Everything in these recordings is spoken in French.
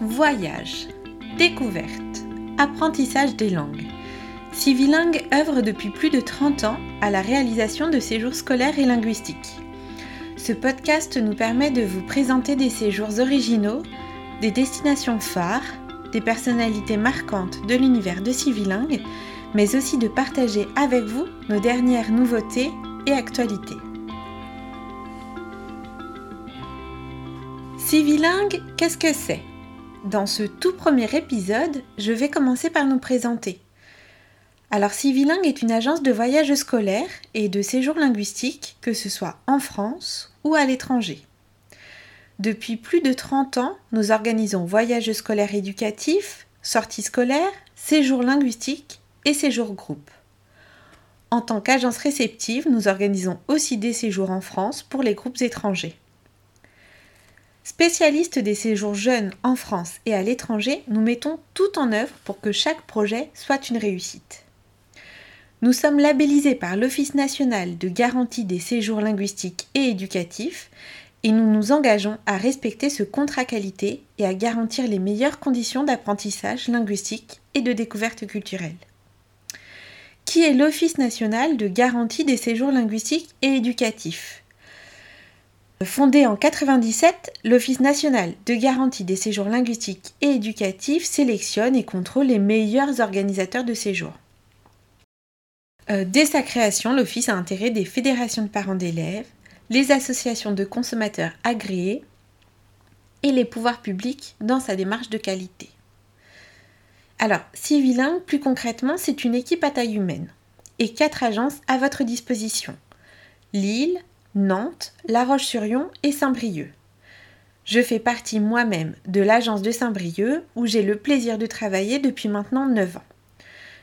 voyage, découverte, apprentissage des langues. Civilingue œuvre depuis plus de 30 ans à la réalisation de séjours scolaires et linguistiques. Ce podcast nous permet de vous présenter des séjours originaux, des destinations phares, des personnalités marquantes de l'univers de Civilingue, mais aussi de partager avec vous nos dernières nouveautés et actualités. Civilingue, qu'est-ce que c'est? Dans ce tout premier épisode, je vais commencer par nous présenter. Alors Civilingue est une agence de voyage scolaire et de séjour linguistique, que ce soit en France ou à l'étranger. Depuis plus de 30 ans, nous organisons voyages scolaires éducatifs, sorties scolaires, séjours linguistiques et séjours groupe. En tant qu'agence réceptive, nous organisons aussi des séjours en France pour les groupes étrangers. Spécialistes des séjours jeunes en France et à l'étranger, nous mettons tout en œuvre pour que chaque projet soit une réussite. Nous sommes labellisés par l'Office national de garantie des séjours linguistiques et éducatifs et nous nous engageons à respecter ce contrat qualité et à garantir les meilleures conditions d'apprentissage linguistique et de découverte culturelle. Qui est l'Office national de garantie des séjours linguistiques et éducatifs? Fondé en 1997, l'Office national de garantie des séjours linguistiques et éducatifs sélectionne et contrôle les meilleurs organisateurs de séjours. Euh, dès sa création, l'Office a intégré des fédérations de parents d'élèves, les associations de consommateurs agréés et les pouvoirs publics dans sa démarche de qualité. Alors, Civilingue, plus concrètement, c'est une équipe à taille humaine et quatre agences à votre disposition. Lille, Nantes, La Roche-sur-Yon et Saint-Brieuc. Je fais partie moi-même de l'agence de Saint-Brieuc où j'ai le plaisir de travailler depuis maintenant 9 ans.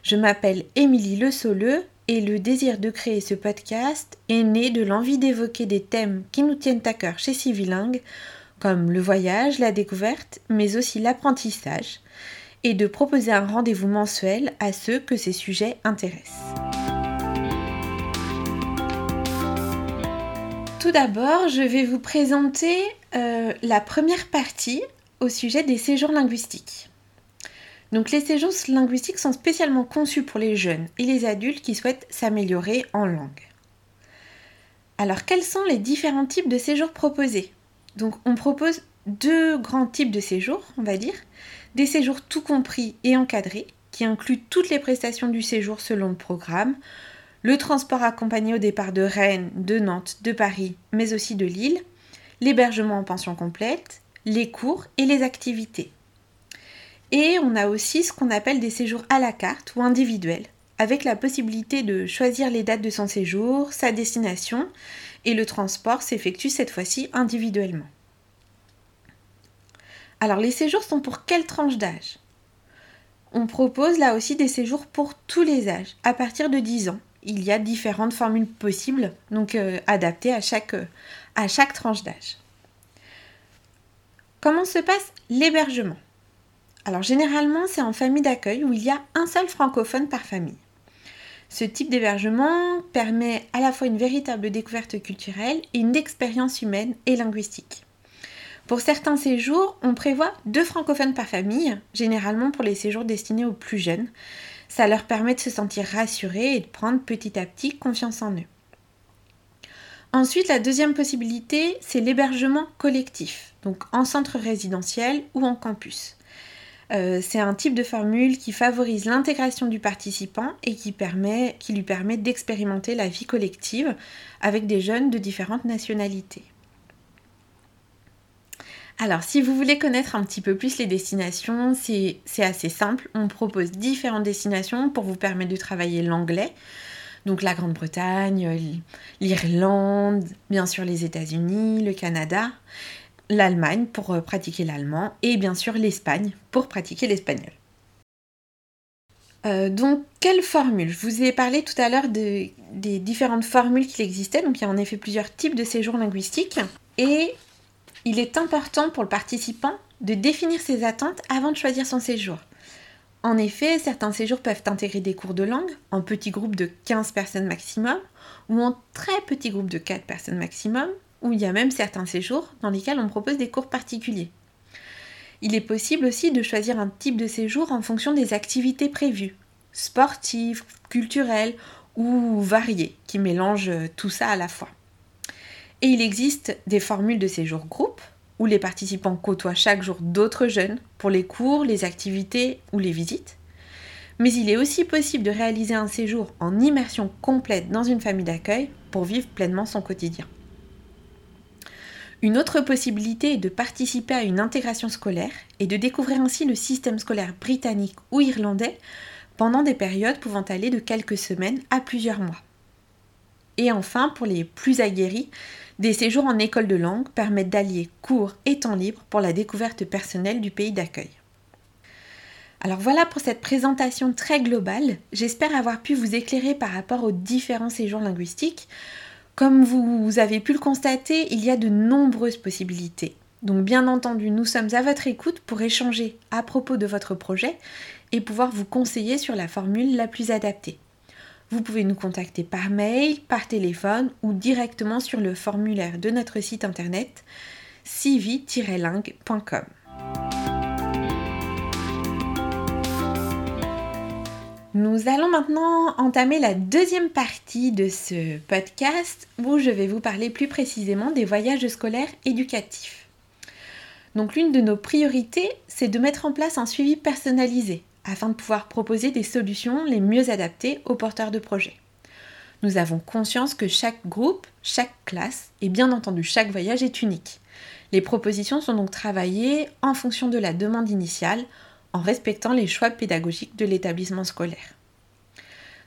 Je m'appelle Émilie Le Soleux et le désir de créer ce podcast est né de l'envie d'évoquer des thèmes qui nous tiennent à cœur chez Civilingue, comme le voyage, la découverte, mais aussi l'apprentissage, et de proposer un rendez-vous mensuel à ceux que ces sujets intéressent. Tout d'abord, je vais vous présenter euh, la première partie au sujet des séjours linguistiques. Donc les séjours linguistiques sont spécialement conçus pour les jeunes et les adultes qui souhaitent s'améliorer en langue. Alors quels sont les différents types de séjours proposés? Donc on propose deux grands types de séjours, on va dire. Des séjours tout compris et encadrés, qui incluent toutes les prestations du séjour selon le programme, le transport accompagné au départ de Rennes, de Nantes, de Paris, mais aussi de Lille, l'hébergement en pension complète, les cours et les activités. Et on a aussi ce qu'on appelle des séjours à la carte ou individuels, avec la possibilité de choisir les dates de son séjour, sa destination, et le transport s'effectue cette fois-ci individuellement. Alors les séjours sont pour quelle tranche d'âge? On propose là aussi des séjours pour tous les âges, à partir de 10 ans, il y a différentes formules possibles, donc euh, adaptées à chaque, euh, à chaque tranche d'âge. Comment se passe l'hébergement? Alors généralement c'est en famille d'accueil où il y a un seul francophone par famille. Ce type d'hébergement permet à la fois une véritable découverte culturelle et une expérience humaine et linguistique. Pour certains séjours, on prévoit deux francophones par famille, généralement pour les séjours destinés aux plus jeunes, ça leur permet de se sentir rassurés et de prendre petit à petit confiance en eux. Ensuite, la deuxième possibilité, c'est l'hébergement collectif, donc en centre résidentiel ou en campus. Euh, c'est un type de formule qui favorise l'intégration du participant et qui, lui permet d'expérimenter la vie collective avec des jeunes de différentes nationalités. Alors, si vous voulez connaître un petit peu plus les destinations, c'est assez simple. On propose différentes destinations pour vous permettre de travailler l'anglais. Donc la Grande-Bretagne, l'Irlande, bien sûr les États-Unis, le Canada, l'Allemagne pour euh, pratiquer l'allemand et bien sûr l'Espagne pour pratiquer l'espagnol. Euh, donc, quelle formule? Je vous ai parlé tout à l'heure des différentes formules qu'il existait. Donc, il y a en effet plusieurs types de séjours linguistiques. Et il est important pour le participant de définir ses attentes avant de choisir son séjour. En effet, certains séjours peuvent intégrer des cours de langue en petits groupes de 15 personnes maximum ou en très petits groupes de 4 personnes maximum, ou il y a même certains séjours dans lesquels on propose des cours particuliers. Il est possible aussi de choisir un type de séjour en fonction des activités prévues, sportives, culturelles ou variées, qui mélangent tout ça à la fois. Et il existe des formules de séjour groupe, où les participants côtoient chaque jour d'autres jeunes pour les cours, les activités ou les visites. Mais il est aussi possible de réaliser un séjour en immersion complète dans une famille d'accueil pour vivre pleinement son quotidien. Une autre possibilité est de participer à une intégration scolaire et de découvrir ainsi le système scolaire britannique ou irlandais pendant des périodes pouvant aller de quelques semaines à plusieurs mois. Et enfin, pour les plus aguerris, des séjours en école de langue permettent d'allier cours et temps libre pour la découverte personnelle du pays d'accueil. Alors voilà pour cette présentation très globale. J'espère avoir pu vous éclairer par rapport aux différents séjours linguistiques. Comme vous avez pu le constater, il y a de nombreuses possibilités. Donc bien entendu, nous sommes à votre écoute pour échanger à propos de votre projet et pouvoir vous conseiller sur la formule la plus adaptée. Vous pouvez nous contacter par mail, par téléphone ou directement sur le formulaire de notre site internet civi-ling.com. Nous allons maintenant entamer la deuxième partie de ce podcast où je vais vous parler plus précisément des voyages scolaires éducatifs. Donc l'une de nos priorités, c'est de mettre en place un suivi personnalisé afin de pouvoir proposer des solutions les mieux adaptées aux porteurs de projets. Nous avons conscience que chaque groupe, chaque classe et bien entendu chaque voyage est unique. Les propositions sont donc travaillées en fonction de la demande initiale, en respectant les choix pédagogiques de l'établissement scolaire.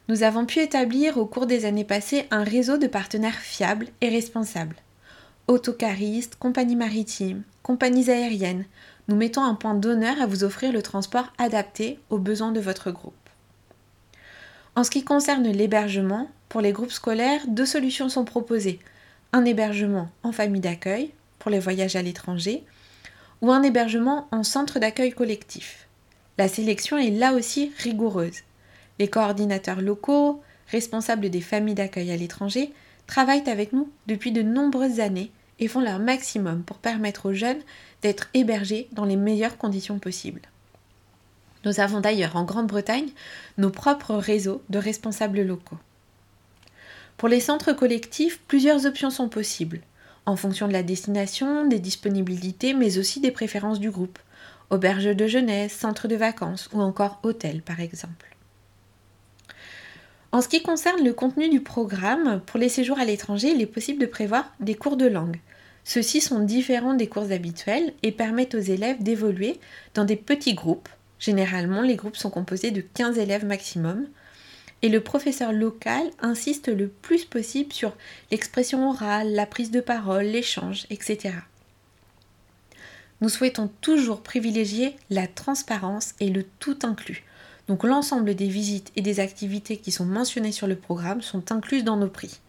Nous avons pu établir au cours des années passées un réseau de partenaires fiables et responsables. Autocaristes, compagnies maritimes, compagnies aériennes, nous mettons un point d'honneur à vous offrir le transport adapté aux besoins de votre groupe. En ce qui concerne l'hébergement, pour les groupes scolaires, deux solutions sont proposées. Un hébergement en famille d'accueil pour les voyages à l'étranger ou un hébergement en centre d'accueil collectif. La sélection est là aussi rigoureuse. Les coordinateurs locaux, responsables des familles d'accueil à l'étranger, travaillent avec nous depuis de nombreuses années et font leur maximum pour permettre aux jeunes d'être hébergés dans les meilleures conditions possibles. Nous avons d'ailleurs en Grande-Bretagne nos propres réseaux de responsables locaux. Pour les centres collectifs, plusieurs options sont possibles, en fonction de la destination, des disponibilités, mais aussi des préférences du groupe. Auberge de jeunesse, centre de vacances ou encore hôtel par exemple. En ce qui concerne le contenu du programme, pour les séjours à l'étranger, il est possible de prévoir des cours de langue, ceux-ci sont différents des cours habituels et permettent aux élèves d'évoluer dans des petits groupes. Généralement, les groupes sont composés de 15 élèves maximum. Et le professeur local insiste le plus possible sur l'expression orale, la prise de parole, l'échange, etc. Nous souhaitons toujours privilégier la transparence et le tout inclus. Donc l'ensemble des visites et des activités qui sont mentionnées sur le programme sont incluses dans nos prix.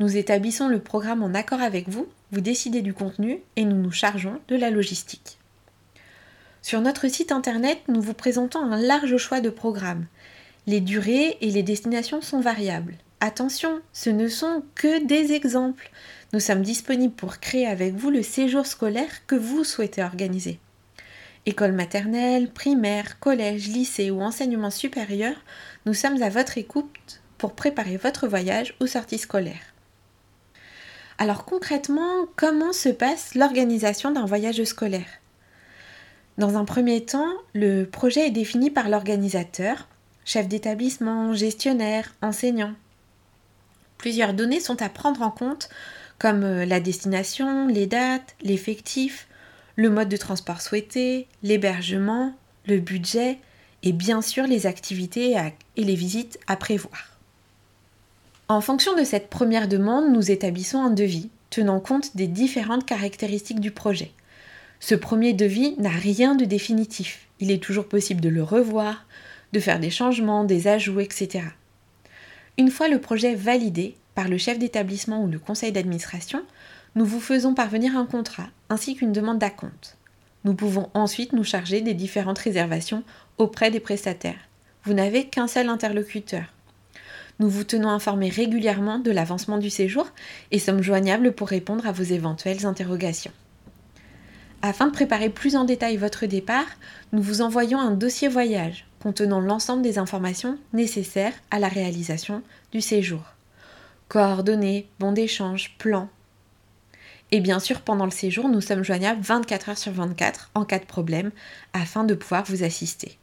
Nous établissons le programme en accord avec vous vous décidez du contenu et nous nous chargeons de la logistique. Sur notre site internet, nous vous présentons un large choix de programmes. Les durées et les destinations sont variables. Attention, ce ne sont que des exemples. Nous sommes disponibles pour créer avec vous le séjour scolaire que vous souhaitez organiser. École maternelle, primaire, collège, lycée ou enseignement supérieur, nous sommes à votre écoute pour préparer votre voyage ou sortie scolaire. Alors concrètement, comment se passe l'organisation d'un voyage scolaire? Dans un premier temps, le projet est défini par l'organisateur, chef d'établissement, gestionnaire, enseignant. Plusieurs données sont à prendre en compte comme euh, la destination, les dates, l'effectif, le mode de transport souhaité, l'hébergement, le budget et bien sûr les activités et les visites à prévoir. En fonction de cette première demande, nous établissons un devis tenant compte des différentes caractéristiques du projet. Ce premier devis n'a rien de définitif. Il est toujours possible de le revoir, de faire des changements, des ajouts, etc. Une fois le projet validé par le chef d'établissement ou le conseil d'administration, nous vous faisons parvenir un contrat ainsi qu'une demande d'acompte. Nous pouvons ensuite nous charger des différentes réservations auprès des prestataires. Vous n'avez qu'un seul interlocuteur. Nous vous tenons informés régulièrement de l'avancement du séjour et sommes joignables pour répondre à vos éventuelles interrogations. Afin de préparer plus en détail votre départ, nous vous envoyons un dossier voyage contenant l'ensemble des informations nécessaires à la réalisation du séjour. Coordonnées, bons d'échange, plans. Et bien sûr, pendant le séjour, nous sommes joignables 24 heures sur 24 en cas de problème afin de pouvoir vous assister.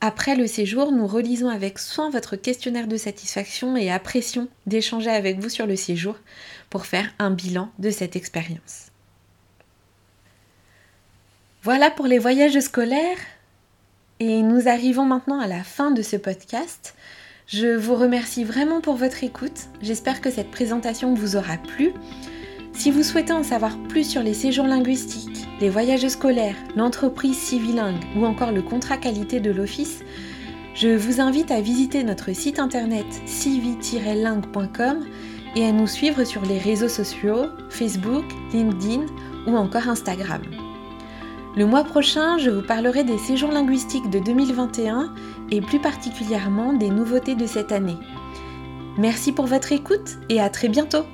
Après le séjour, nous relisons avec soin votre questionnaire de satisfaction et apprécions d'échanger avec vous sur le séjour pour faire un bilan de cette expérience. Voilà pour les voyages scolaires. Et nous arrivons maintenant à la fin de ce podcast. Je vous remercie vraiment pour votre écoute. J'espère que cette présentation vous aura plu. Si vous souhaitez en savoir plus sur les séjours linguistiques, les voyages scolaires, l'entreprise civilingue ou encore le contrat qualité de l'office, je vous invite à visiter notre site internet civi-lingue.com et à nous suivre sur les réseaux sociaux Facebook, LinkedIn ou encore Instagram. Le mois prochain, je vous parlerai des séjours linguistiques de 2021 et plus particulièrement des nouveautés de cette année. Merci pour votre écoute et à très bientôt